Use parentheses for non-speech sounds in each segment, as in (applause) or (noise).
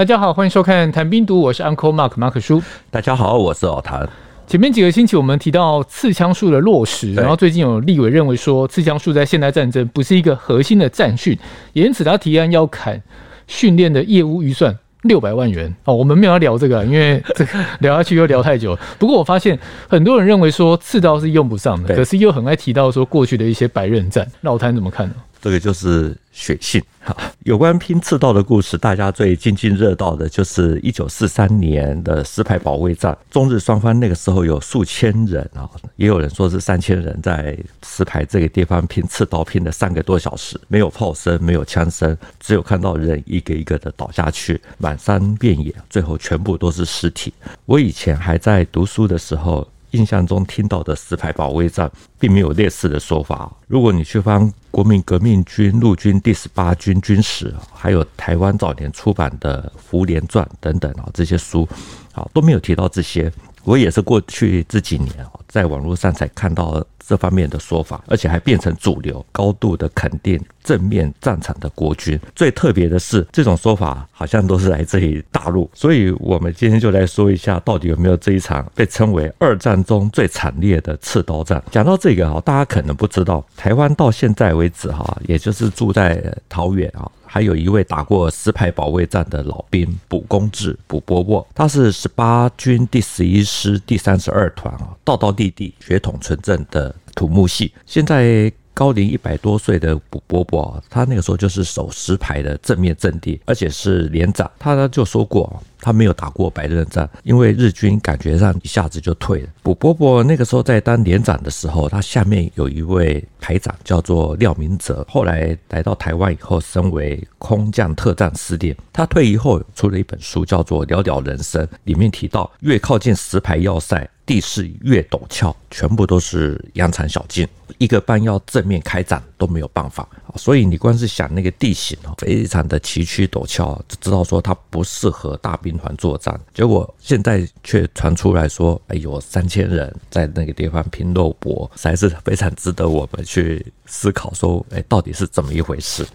大家好，欢迎收看《谈兵读》，我是 Uncle Mark 马可叔。大家好，我是老谭。前面几个星期我们提到刺枪术的落实，然后最近有立委认为说，刺枪术在现代战争不是一个核心的战训，也因此他提案要砍训练的业务预算六百万元。哦，我们没有要聊这个，因为这个聊下去又聊太久。(laughs) 不过我发现很多人认为说刺刀是用不上的，可是又很爱提到说过去的一些白刃战。老谭怎么看呢？这个就是血性哈。有关拼刺刀的故事，大家最津津乐道的就是一九四三年的石牌保卫战。中日双方那个时候有数千人啊，也有人说是三千人，在石牌这个地方拼刺刀，拼了三个多小时，没有炮声，没有枪声，只有看到人一个一个的倒下去，满山遍野，最后全部都是尸体。我以前还在读书的时候。印象中听到的石牌保卫战，并没有类似的说法。如果你去翻国民革命军陆军第十八军军史，还有台湾早年出版的《福连传》等等啊，这些书啊都没有提到这些。我也是过去这几年在网络上才看到这方面的说法，而且还变成主流，高度的肯定正面战场的国军。最特别的是，这种说法好像都是来自于大陆。所以，我们今天就来说一下，到底有没有这一场被称为二战中最惨烈的刺刀战。讲到这个哈，大家可能不知道，台湾到现在为止哈，也就是住在桃园啊。还有一位打过石牌保卫战的老兵卜公志、卜伯沃，他是十八军第十一师第三十二团啊，道道地地、血统纯正的土木系。现在高龄一百多岁的卜伯伯，他那个时候就是守石牌的正面阵地，而且是连长。他呢就说过。他没有打过白刃战，因为日军感觉上一下子就退了。卜伯伯那个时候在当连长的时候，他下面有一位排长叫做廖明哲，后来来到台湾以后升为空降特战司令。他退役后出了一本书，叫做《了了人生》，里面提到越靠近石牌要塞，地势越陡峭，全部都是羊肠小径，一个班要正面开战都没有办法。所以你光是想那个地形哦，非常的崎岖陡峭，就知道说它不适合大兵团作战。结果现在却传出来说，哎有，三千人在那个地方拼肉搏，实在是非常值得我们去思考。说，哎，到底是怎么一回事？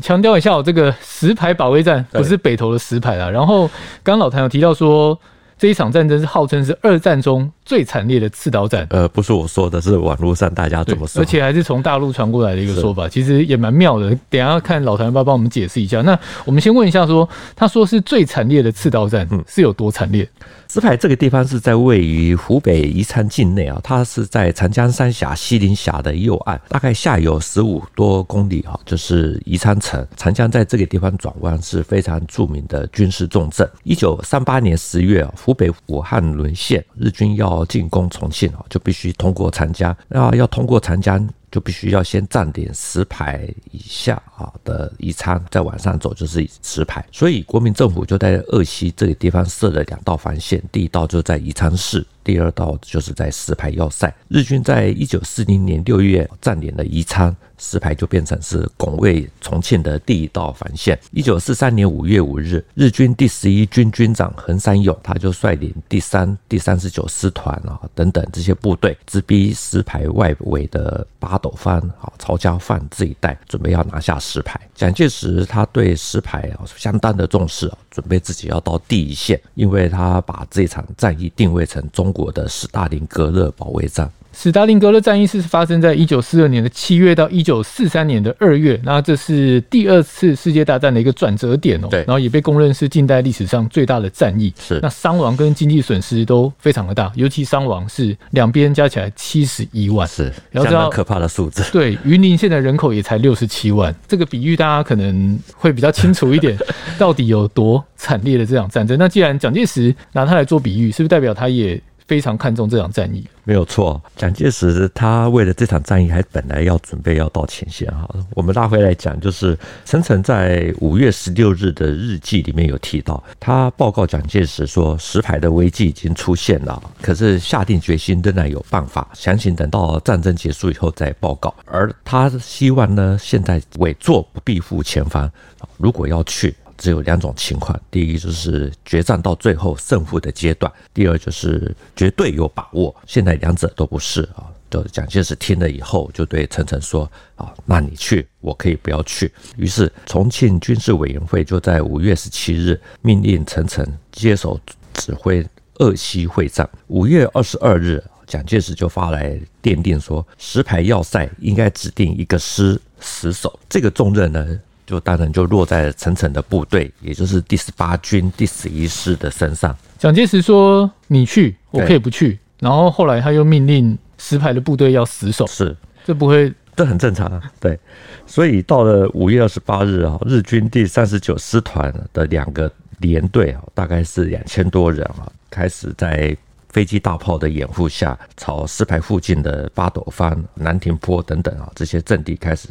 强调一下，我这个石牌保卫战不是北投的石牌啊。然后刚刚老谭有提到说。这一场战争是号称是二战中最惨烈的刺刀战。呃，不是我说的，是网络上大家怎么说，而且还是从大陆传过来的一个说法，其实也蛮妙的。等一下看老谭要不要帮我们解释一下。那我们先问一下说，说他说是最惨烈的刺刀战，是有多惨烈？嗯石牌这个地方是在位于湖北宜昌境内啊，它是在长江三峡西陵峡的右岸，大概下游十五多公里啊，就是宜昌城。长江在这个地方转弯是非常著名的军事重镇。一九三八年十月，湖北武汉沦陷，日军要进攻重庆啊，就必须通过长江。那要通过长江。就必须要先站点十排以下啊的宜昌，再往上走就是十排，所以国民政府就在鄂西这个地方设了两道防线，第一道就在宜昌市。第二道就是在石牌要塞，日军在一九四零年六月占领了宜昌，石牌就变成是拱卫重庆的第一道防线。一九四三年五月五日，日军第十一军军长横山勇，他就率领第三、第三十九师团啊等等这些部队，直逼石牌外围的八斗方啊、曹家范这一带，准备要拿下石牌。蒋介石他对石牌啊相当的重视啊，准备自己要到第一线，因为他把这场战役定位成中国的斯大林格勒保卫战。史大林格勒战役是发生在一九四二年的七月到一九四三年的二月，那这是第二次世界大战的一个转折点哦。对，然后也被公认是近代历史上最大的战役。是，那伤亡跟经济损失都非常的大，尤其伤亡是两边加起来七十一万，是相当可怕的数字。(laughs) 对，云林县的人口也才六十七万，这个比喻大家可能会比较清楚一点，(laughs) 到底有多惨烈的这场战争。那既然蒋介石拿它来做比喻，是不是代表他也非常看重这场战役？没有错，蒋介石他为了这场战役，还本来要准备要到前线哈。我们拉回来讲，就是陈诚在五月十六日的日记里面有提到，他报告蒋介石说，石牌的危机已经出现了，可是下定决心仍然有办法，详情等到战争结束以后再报告。而他希望呢，现在稳坐不必负前方，如果要去。只有两种情况，第一就是决战到最后胜负的阶段，第二就是绝对有把握。现在两者都不是啊，就蒋介石听了以后，就对陈诚说：“啊，那你去，我可以不要去。”于是重庆军事委员会就在五月十七日命令陈诚接手指挥鄂西会战。五月二十二日，蒋介石就发来电令说，石牌要塞应该指定一个师死守。这个重任呢，就当然就落在陈诚的部队，也就是第十八军第十一师的身上。蒋介石说：“你去，我可以不去。”然后后来他又命令石牌的部队要死守，是这不会，这很正常啊。对，所以到了五月二十八日啊，日军第三十九师团的两个连队啊，大概是两千多人啊，开始在飞机大炮的掩护下，朝石牌附近的八斗山、南亭坡等等啊这些阵地开始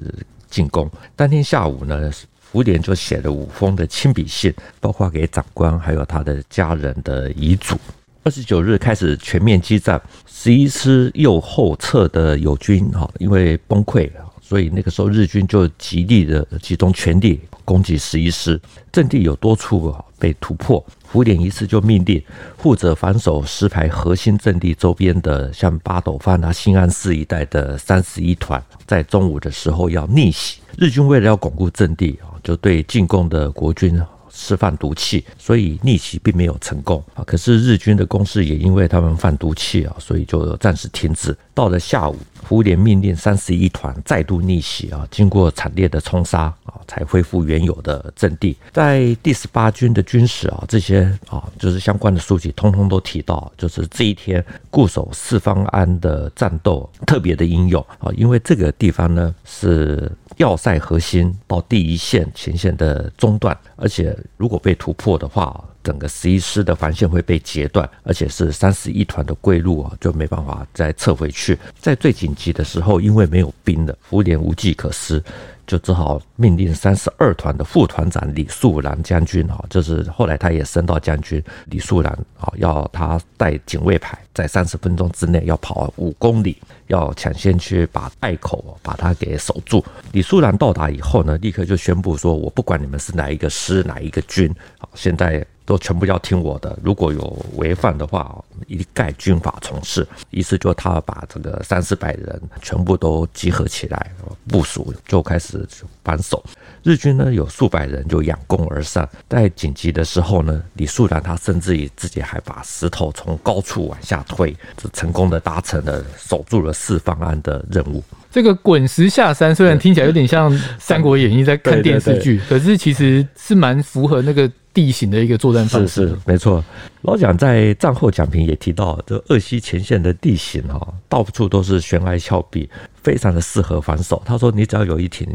进攻。当天下午呢，福联就写了五封的亲笔信，包括给长官还有他的家人的遗嘱。二十九日开始全面激战，十一师右后侧的友军哈，因为崩溃了，所以那个时候日军就极力的集中全力攻击十一师，阵地有多处啊被突破。福联一次就命令负责防守石牌核心阵地周边的，像八斗山啊、兴安寺一带的三十一团，在中午的时候要逆袭。日军为了要巩固阵地啊，就对进攻的国军。释放毒气，所以逆袭并没有成功啊。可是日军的攻势也因为他们放毒气啊，所以就暂时停止。到了下午，福联命令三十一团再度逆袭啊，经过惨烈的冲杀啊，才恢复原有的阵地。在第十八军的军史啊，这些啊就是相关的书籍，通通都提到，就是这一天固守四方安的战斗特别的英勇啊，因为这个地方呢是。要塞核心到第一线前线的中段，而且如果被突破的话，整个十一师的防线会被截断，而且是三十一团的归路啊，就没办法再撤回去。在最紧急的时候，因为没有兵了，福联无计可施。就只好命令三十二团的副团长李树兰将军啊，就是后来他也升到将军。李树兰啊，要他带警卫排，在三十分钟之内要跑五公里，要抢先去把隘口把它给守住。李树兰到达以后呢，立刻就宣布说：“我不管你们是哪一个师，哪一个军，好，现在。”都全部要听我的，如果有违反的话，一概军法从事。意思就是他把这个三四百人全部都集合起来部署，就开始防守。日军呢有数百人就仰攻而上，在紧急的时候呢，李树兰他甚至于自己还把石头从高处往下推，就成功的达成了守住了四方安的任务。这个滚石下山虽然听起来有点像《三国演义》在看电视剧，可是其实是蛮符合那个地形的一个作战方式。是，没错。老蒋在战后讲评也提到，这鄂西前线的地形哈，到处都是悬崖峭壁，非常的适合防守。他说，你只要有一挺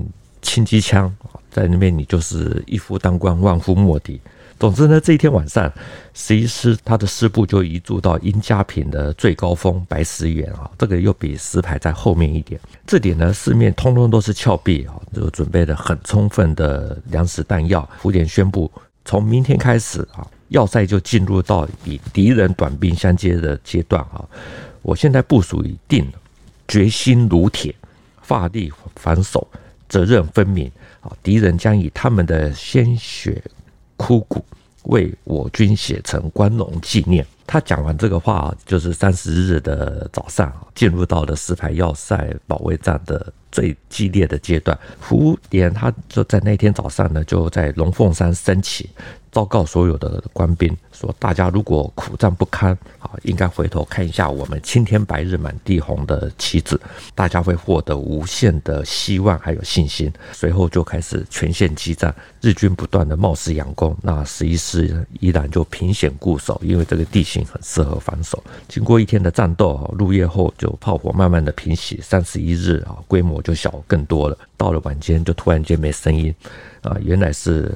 轻机枪在那边，你就是一夫当关，万夫莫敌。总之呢，这一天晚上，十一师他的师部就移驻到殷家坪的最高峰白石原啊，这个又比石牌在后面一点。这点呢，四面通通都是峭壁啊，就准备了很充分的粮食弹药。福田宣布，从明天开始啊，要塞就进入到与敌人短兵相接的阶段啊。我现在部署已定，决心如铁，发力防守，责任分明啊。敌人将以他们的鲜血。枯骨为我军写成光荣纪念。他讲完这个话，就是三十日的早上，进入到了石牌要塞保卫战的最激烈的阶段。福联他就在那天早上呢，就在龙凤山升起。报告所有的官兵说：“大家如果苦战不堪啊，应该回头看一下我们青天白日满地红的旗帜，大家会获得无限的希望还有信心。”随后就开始全线激战，日军不断的冒死佯攻，那十一师依然就凭险固守，因为这个地形很适合防守。经过一天的战斗啊，入夜后就炮火慢慢的平息，三十一日啊，规模就小更多了。到了晚间就突然间没声音啊，原来是。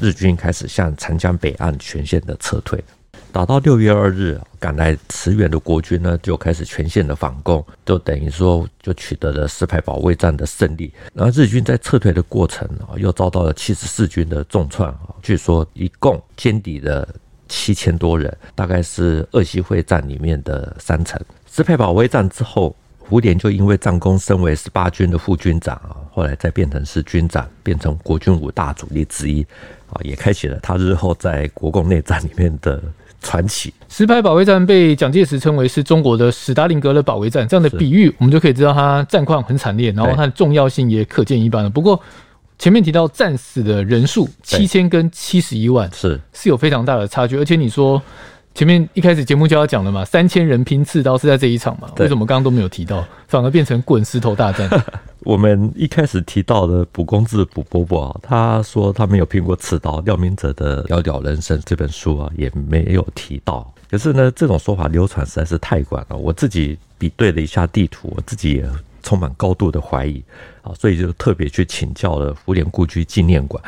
日军开始向长江北岸全线的撤退，打到六月二日，赶来驰援的国军呢就开始全线的反攻，就等于说就取得了石牌保卫战的胜利。然后日军在撤退的过程啊，又遭到了七十四军的重创啊，据说一共歼敌的七千多人，大概是鄂西会战里面的三成。石牌保卫战之后。胡琏就因为战功升为十八军的副军长啊，后来再变成是军长，变成国军五大主力之一啊，也开启了他日后在国共内战里面的传奇。石牌保卫战被蒋介石称为是中国的史达林格勒保卫战，这样的比喻我们就可以知道它战况很惨烈，然后它的重要性也可见一斑了。不过前面提到战死的人数七千跟七十一万是是有非常大的差距，而且你说。前面一开始节目就要讲了嘛，三千人拼刺刀是在这一场嘛？为什么刚刚都没有提到，反而变成滚石头大战？(laughs) 我们一开始提到的卜公子卜伯伯啊，他说他没有拼过刺刀。廖明哲的《遥遥人生》这本书啊，也没有提到。可是呢，这种说法流传实在是太广了。我自己比对了一下地图，我自己也充满高度的怀疑啊，所以就特别去请教了福联故居纪念馆，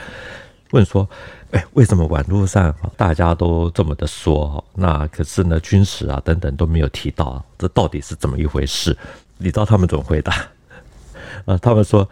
问说。哎，为什么网络上大家都这么的说？那可是呢，军史啊等等都没有提到，这到底是怎么一回事？你知道他们怎么回答？(laughs) 啊，他们说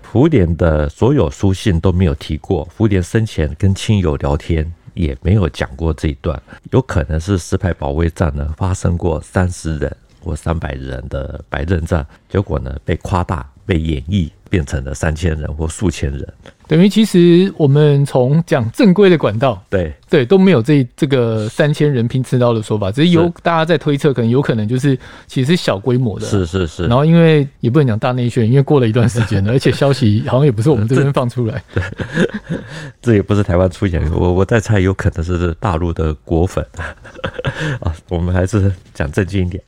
福联的所有书信都没有提过，福联生前跟亲友聊天也没有讲过这一段，有可能是石牌保卫战呢发生过三十人或三百人的白刃战，结果呢被夸大、被演绎。变成了三千人或数千人，等于其实我们从讲正规的管道，对对都没有这这个三千人拼刺刀的说法，只是有大家在推测，可能有可能就是其实是小规模的，是是是。然后因为也不能讲大内宣，因为过了一段时间了，而且消息好像也不是我们这边放出来，(laughs) 对，这也不是台湾出现，我我在猜，有可能是大陆的果粉 (laughs) 啊。我们还是讲正经一点。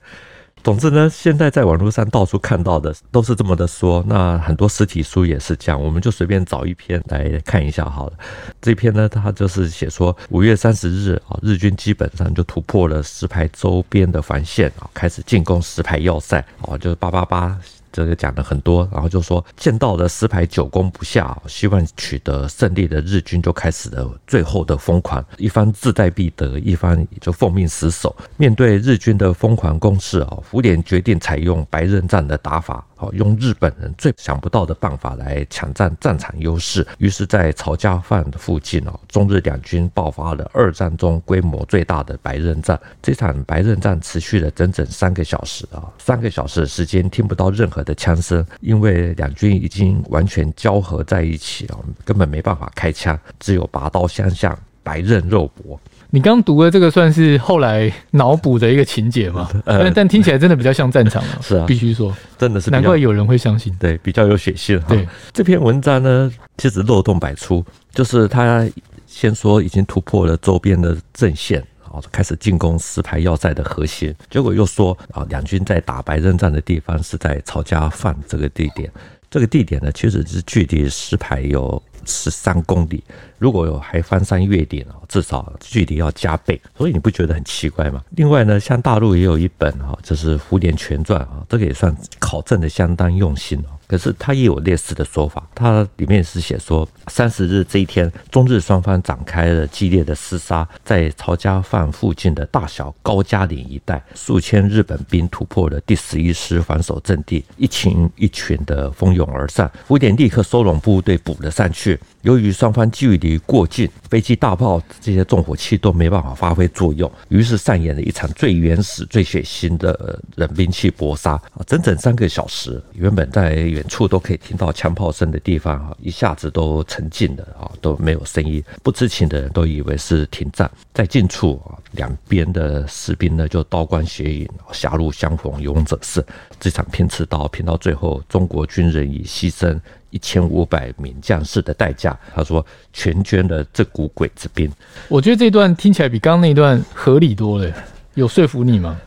总之呢，现在在网络上到处看到的都是这么的说。那很多实体书也是这样，我们就随便找一篇来看一下好了。这篇呢，它就是写说，五月三十日啊，日军基本上就突破了石牌周边的防线啊，开始进攻石牌要塞啊，就是八八八。这个讲了很多，然后就说见到了石牌久攻不下，希望取得胜利的日军就开始了最后的疯狂，一方志在必得，一方就奉命死守。面对日军的疯狂攻势啊，福田决定采用白刃战的打法。用日本人最想不到的办法来抢占战场优势，于是，在曹家饭的附近哦，中日两军爆发了二战中规模最大的白刃战。这场白刃战持续了整整三个小时啊，三个小时的时间听不到任何的枪声，因为两军已经完全交合在一起了，根本没办法开枪，只有拔刀相向，白刃肉搏。你刚读的这个算是后来脑补的一个情节吗？(laughs) 但但听起来真的比较像战场啊。(laughs) 是啊，必须说，真的是难怪有人会相信。对，比较有血性。对这篇文章呢，其实漏洞百出。就是他先说已经突破了周边的阵线，啊，开始进攻石牌要塞的核心。结果又说啊，两军在打白刃战的地方是在曹家饭这个地点。这个地点呢，其实是距离石牌有十三公里。如果有还翻山越岭啊，至少距离要加倍，所以你不觉得很奇怪吗？另外呢，像大陆也有一本哈，就是《蝴蝶全传》啊，这个也算考证的相当用心哦。可是他也有类似的说法，他里面是写说，三十日这一天，中日双方展开了激烈的厮杀，在曹家饭附近的大小高加岭一带，数千日本兵突破了第十一师防守阵地，一群一群的蜂拥而上，福联立刻收拢部队补了上去。由于双方距离过近，飞机、大炮这些重火器都没办法发挥作用，于是上演了一场最原始、最血腥的冷兵器搏杀啊！整整三个小时，原本在远处都可以听到枪炮声的地方啊，一下子都沉静了啊，都没有声音。不知情的人都以为是停战。在近处啊，两边的士兵呢就刀光血影，狭路相逢勇者胜。这场拼刺刀拼到最后，中国军人以牺牲。一千五百名将士的代价，他说全捐了这股鬼子兵。我觉得这段听起来比刚刚那段合理多了，有说服你吗？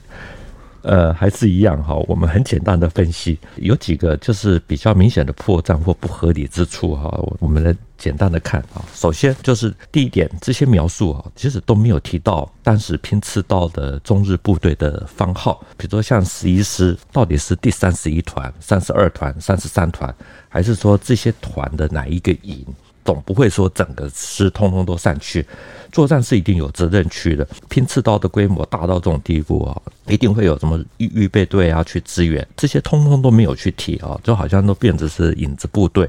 呃，还是一样哈。我们很简单的分析，有几个就是比较明显的破绽或不合理之处哈。我们来简单的看啊。首先就是第一点，这些描述啊，其实都没有提到当时拼刺刀的中日部队的番号，比如说像十一师到底是第三十一团、三十二团、三十三团，还是说这些团的哪一个营？总不会说整个师通通都散去。作战是一定有责任区的，拼刺刀的规模大到这种地步啊，一定会有什么预预备队啊去支援，这些通通都没有去提啊，就好像都变成是影子部队，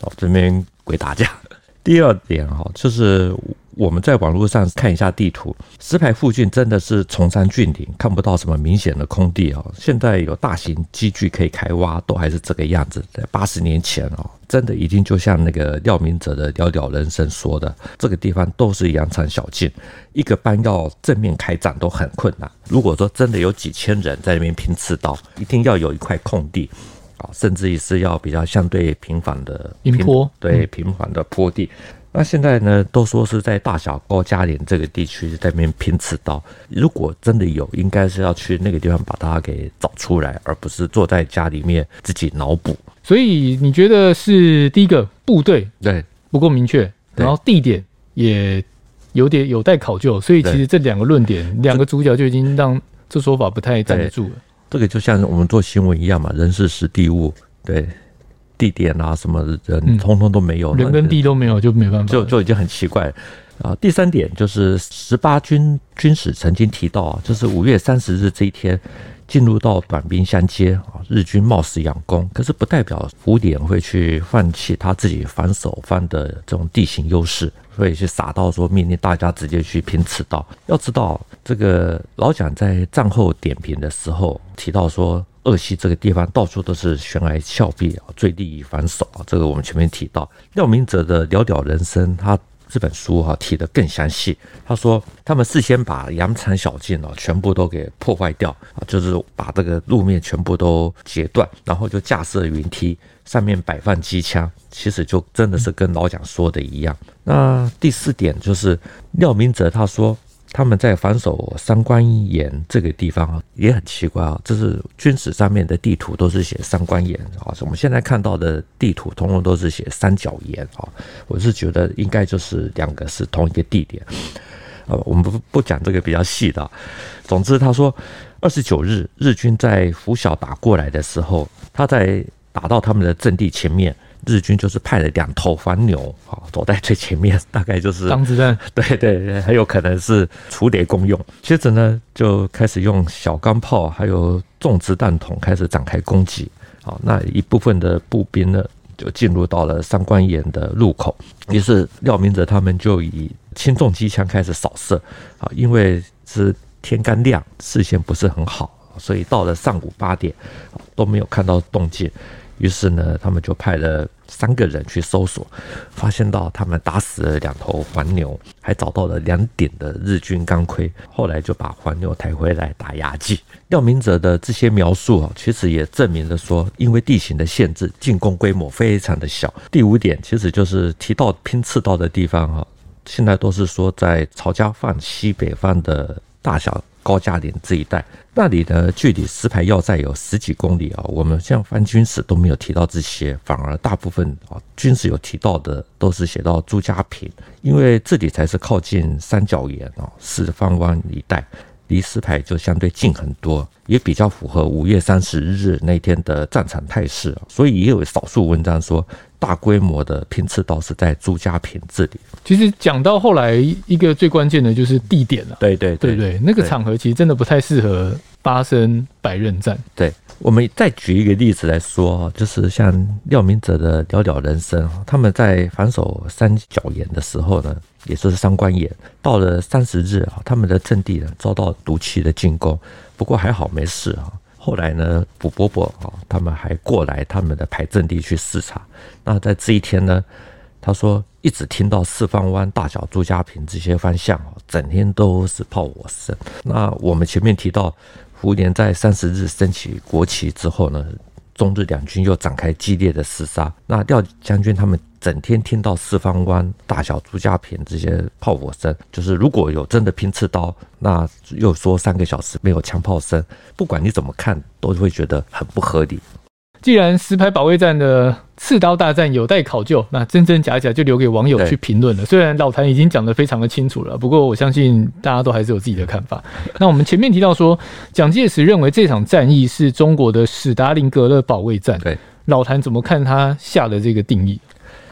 哦，这边鬼打架。(laughs) 第二点哈，就是我们在网络上看一下地图，石牌附近真的是崇山峻岭，看不到什么明显的空地啊。现在有大型机具可以开挖，都还是这个样子。在八十年前哦，真的已经就像那个廖明哲的了了人生说的，这个地方都是羊肠小径，一个班要正面开战都很困难。如果说真的有几千人在那边拼刺刀，一定要有一块空地啊，甚至于是要比较相对平缓的平坡，对平缓的坡地。那现在呢，都说是在大小高加连这个地区在那边拼刺刀。如果真的有，应该是要去那个地方把它给找出来，而不是坐在家里面自己脑补。所以你觉得是第一个部队对不够明确，然后地点也有点有待考究。所以其实这两个论点，两个主角就已经让这说法不太站得住了。这个就像我们做新闻一样嘛，人事实地物对。地点啊，什么人，通通都没有，人跟地都没有，就没办法，就就已经很奇怪啊。第三点就是十八军军史曾经提到啊，就是五月三十日这一天进入到短兵相接啊，日军冒死佯攻，可是不代表胡琏会去放弃他自己防守方的这种地形优势，所以去傻到说命令大家直接去拼刺刀。要知道，这个老蒋在战后点评的时候提到说。鄂西这个地方到处都是悬崖峭壁啊，最利于防守啊。这个我们前面提到，廖明哲的《了了人生》，他这本书哈提得更详细。他说，他们事先把羊肠小径哦全部都给破坏掉啊，就是把这个路面全部都截断，然后就架设云梯，上面摆放机枪。其实就真的是跟老蒋说的一样。那第四点就是廖明哲他说。他们在防守三官岩这个地方啊，也很奇怪啊。这是军史上面的地图都是写三官岩啊，我们现在看到的地图通通都是写三角岩啊。我是觉得应该就是两个是同一个地点。呃，我们不不讲这个比较细的。总之，他说二十九日日军在拂晓打过来的时候，他在打到他们的阵地前面。日军就是派了两头黄牛啊，走在最前面，大概就是挡子弹，(laughs) 对对，很有可能是处理功用。接着呢，就开始用小钢炮还有重子弹筒开始展开攻击。好，那一部分的步兵呢，就进入到了三官岩的入口。于是廖明哲他们就以轻重机枪开始扫射。啊，因为是天刚亮，视线不是很好，所以到了上午八点都没有看到动静。于是呢，他们就派了三个人去搜索，发现到他们打死了两头黄牛，还找到了两顶的日军钢盔。后来就把黄牛抬回来打牙祭。廖明哲的这些描述啊，其实也证明了说，因为地形的限制，进攻规模非常的小。第五点，其实就是提到拼刺刀的地方哈，现在都是说在曹家坊西北方的大小。高加林这一带，那里呢，距离石牌要塞有十几公里啊。我们像翻军史都没有提到这些，反而大部分啊军史有提到的都是写到朱家坪，因为这里才是靠近三角岩啊四方湾一带，离石牌就相对近很多，也比较符合五月三十日那天的战场态势啊。所以也有少数文章说。大规模的拼刺刀是在朱家坪这里。其实讲到后来，一个最关键的就是地点了。对对对对，那个场合其实真的不太适合发生百刃战。对，我们再举一个例子来说，就是像廖明哲的《了了人生》，他们在防守三角岩的时候呢，也就是三关岩，到了三十日啊，他们的阵地呢遭到毒气的进攻，不过还好没事啊。后来呢，卜伯伯啊，他们还过来他们的排阵地去视察。那在这一天呢，他说一直听到四方湾、大小朱家坪这些方向啊整天都是炮火声。那我们前面提到，胡琏在三十日升起国旗之后呢，中日两军又展开激烈的厮杀。那廖将军他们。整天听到四方湾、大小朱家坪这些炮火声，就是如果有真的拼刺刀，那又说三个小时没有枪炮声，不管你怎么看，都会觉得很不合理。既然石牌保卫战的刺刀大战有待考究，那真真假假就留给网友去评论了。虽然老谭已经讲得非常的清楚了，不过我相信大家都还是有自己的看法。那我们前面提到说，蒋介石认为这场战役是中国的史达林格勒保卫战，对，老谭怎么看他下的这个定义？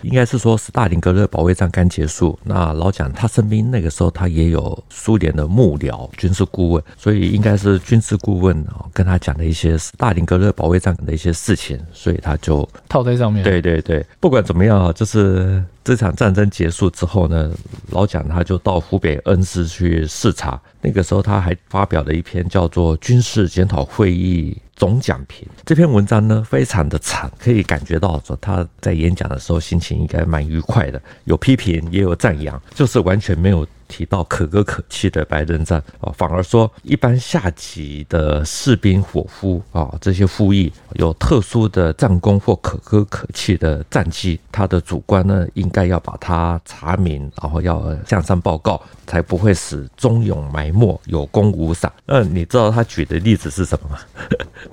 应该是说，斯大林格勒保卫战刚结束，那老蒋他身边那个时候他也有苏联的幕僚、军事顾问，所以应该是军事顾问啊跟他讲的一些斯大林格勒保卫战的一些事情，所以他就套在上面。对对对，不管怎么样啊，就是这场战争结束之后呢，老蒋他就到湖北恩施去视察，那个时候他还发表了一篇叫做《军事检讨会议总讲评。这篇文章呢，非常的长，可以感觉到说他在演讲的时候心情应该蛮愉快的，有批评也有赞扬，就是完全没有。提到可歌可泣的白刃战啊，反而说一般下级的士兵伙夫啊，这些副役有特殊的战功或可歌可泣的战绩，他的主官呢应该要把它查明，然后要向上报告，才不会使忠勇埋没，有功无赏。那 (laughs) 你知道他举的例子是什么吗？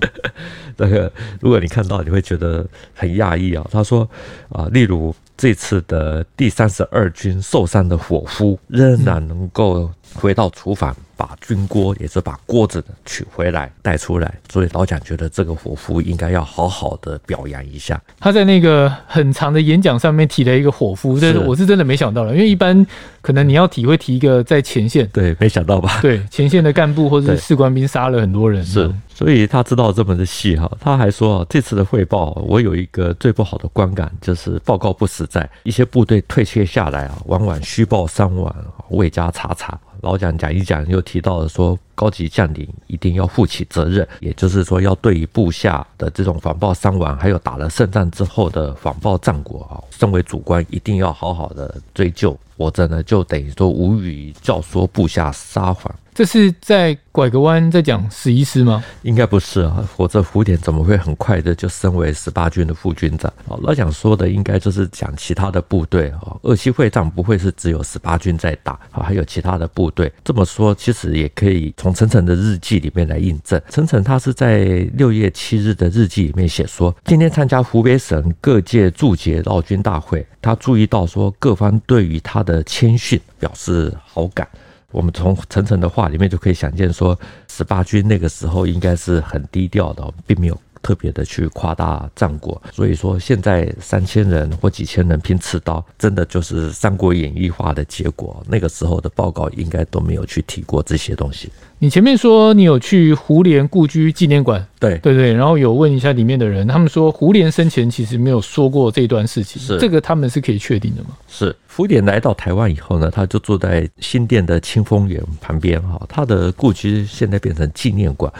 (laughs) 这个如果你看到，你会觉得很讶异啊。他说啊，例如。这次的第三十二军受伤的伙夫仍然能够回到厨房，把军锅，也是把锅子取回来带出来。所以老蒋觉得这个伙夫应该要好好的表扬一下。他在那个很长的演讲上面提了一个伙夫，这是我是真的没想到了，因为一般可能你要提会提一个在前线，对，没想到吧？对，前线的干部或者是士官兵杀了很多人，是。所以他知道这么的细哈，他还说这次的汇报，我有一个最不好的观感，就是报告不实在，一些部队退却下来啊，往往虚报伤亡，未加查查。老蒋讲一讲，又提到了说，高级将领一定要负起责任，也就是说，要对于部下的这种谎报伤亡，还有打了胜仗之后的谎报战果啊，身为主官一定要好好的追究，否则呢，就等于说无语教唆部下撒谎。这是在拐个弯在讲十一师吗？应该不是啊，否则福典怎么会很快的就升为十八军的副军长？哦，老蒋说的应该就是讲其他的部队啊。二七会战不会是只有十八军在打啊，还有其他的部队。这么说其实也可以从陈诚的日记里面来印证。陈诚他是在六月七日的日记里面写说，今天参加湖北省各界驻节劳军大会，他注意到说各方对于他的谦逊表示好感。我们从陈诚的话里面就可以想见，说十八军那个时候应该是很低调的，并没有特别的去夸大战果。所以说现在三千人或几千人拼刺刀，真的就是《三国演义》化的结果。那个时候的报告应该都没有去提过这些东西。你前面说你有去胡琏故居纪念馆，对对对，然后有问一下里面的人，他们说胡琏生前其实没有说过这段事情，是这个他们是可以确定的吗？是胡琏来到台湾以后呢，他就住在新店的清风园旁边哈，他的故居现在变成纪念馆，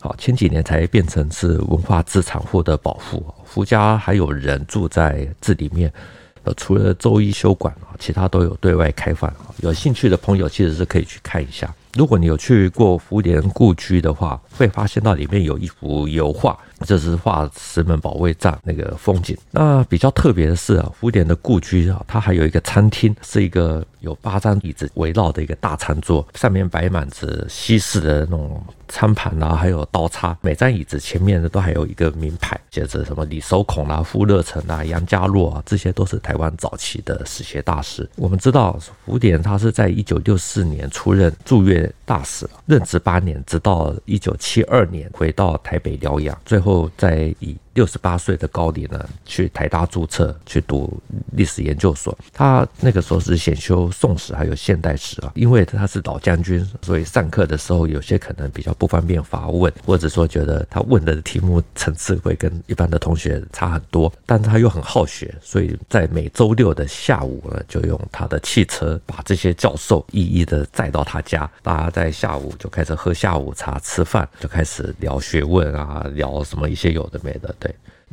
好，前几年才变成是文化资产获得保护，胡家还有人住在这里面，呃，除了周一休馆，其他都有对外开放，有兴趣的朋友其实是可以去看一下。如果你有去过胡琏故居的话，会发现到里面有一幅油画，这是画石门保卫战那个风景。那比较特别的是啊，胡琏的故居啊，它还有一个餐厅，是一个有八张椅子围绕的一个大餐桌，上面摆满着西式的那种餐盘啊，还有刀叉。每张椅子前面呢，都还有一个名牌，写着什么李守孔啊、傅乐成啊、杨家洛啊，这些都是台湾早期的史学大师。我们知道胡典他是在一九六四年出任驻越大使，任职八年，直到一九七二年回到台北疗养，最后再以六十八岁的高龄呢，去台大注册去读历史研究所。他那个时候是选修宋史还有现代史啊，因为他是老将军，所以上课的时候有些可能比较不方便发问，或者说觉得他问的题目层次会跟一般的同学差很多，但他又很好学，所以在每周六的下午呢，就用他的汽车把这些教授一一的载到他家，大家在下午就开始喝下午茶、吃饭，就开始聊学问啊，聊什么一些有的没的，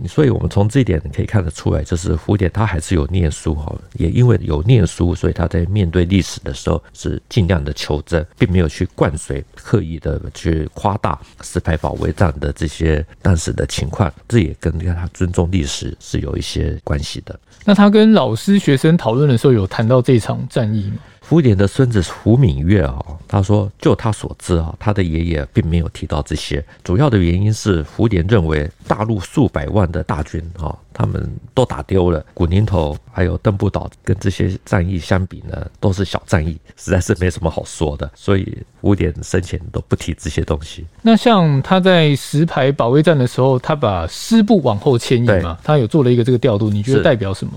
所以，我们从这一点可以看得出来，就是蝴蝶他还是有念书哈，也因为有念书，所以他在面对历史的时候是尽量的求真，并没有去灌水，刻意的去夸大石牌保卫战的这些当时的情况，这也跟他尊重历史是有一些关系的。那他跟老师、学生讨论的时候，有谈到这场战役吗？胡琏的孙子胡敏月啊，他说，就他所知啊，他的爷爷并没有提到这些。主要的原因是胡琏认为，大陆数百万的大军啊，他们都打丢了。古宁头还有登步岛跟这些战役相比呢，都是小战役，实在是没什么好说的。所以胡琏生前都不提这些东西。那像他在石牌保卫战的时候，他把师部往后迁移嘛，他有做了一个这个调度，你觉得代表什么？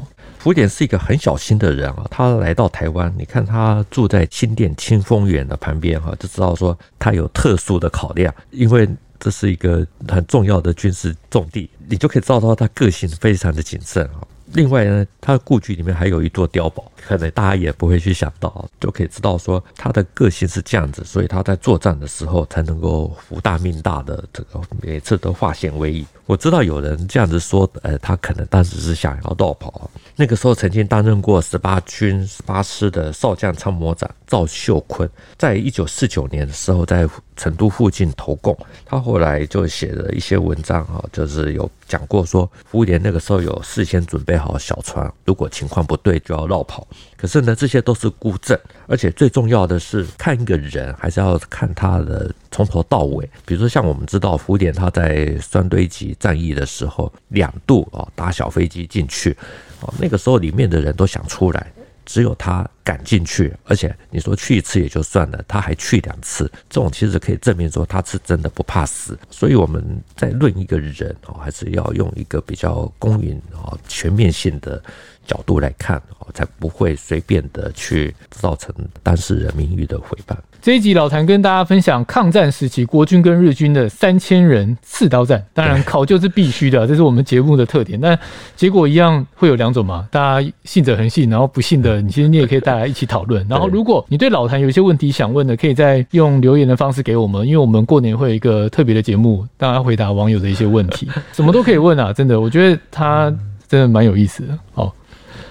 胡琏是一个很小心的人啊，他来到台湾，你看他住在新店清风园的旁边哈，就知道说他有特殊的考量，因为这是一个很重要的军事重地，你就可以知道到他个性非常的谨慎啊。另外呢，他故居里面还有一座碉堡，可能大家也不会去想到，就可以知道说他的个性是这样子，所以他在作战的时候才能够福大命大的这个每次都化险为夷。我知道有人这样子说，呃，他可能当时是想要绕跑。那个时候曾经担任过十八军十八师的少将参谋长赵秀坤，在一九四九年的时候在成都附近投共，他后来就写了一些文章啊，就是有讲过说福田那个时候有事先准备好小船，如果情况不对就要绕跑。可是呢，这些都是孤证，而且最重要的是看一个人还是要看他的从头到尾。比如说像我们知道福田他在双堆集战役的时候两度哦打小飞机进去，哦那个时候里面的人都想出来。只有他敢进去，而且你说去一次也就算了，他还去两次，这种其实可以证明说他是真的不怕死。所以我们在论一个人哦，还是要用一个比较公允啊、全面性的角度来看哦，才不会随便的去造成当事人名誉的毁谤。这一集老谭跟大家分享抗战时期国军跟日军的三千人刺刀战，当然考究是必须的，这是我们节目的特点。但结果一样会有两种嘛，大家信者恒信，然后不信的，你其实你也可以大家一起讨论。然后如果你对老谭有一些问题想问的，可以再用留言的方式给我们，因为我们过年会有一个特别的节目，大家回答网友的一些问题，什么都可以问啊，真的，我觉得他真的蛮有意思的。好。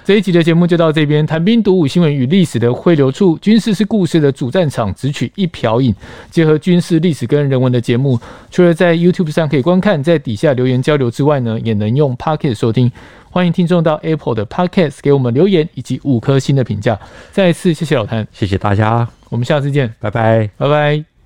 这一集的节目就到这边，谈兵读武新闻与历史的汇流处，军事是故事的主战场，只取一瓢饮，结合军事历史跟人文的节目，除了在 YouTube 上可以观看，在底下留言交流之外呢，也能用 Podcast 收听。欢迎听众到 Apple 的 Podcast 给我们留言以及五颗星的评价。再一次谢谢老谭，谢谢大家，我们下次见，拜拜，拜拜。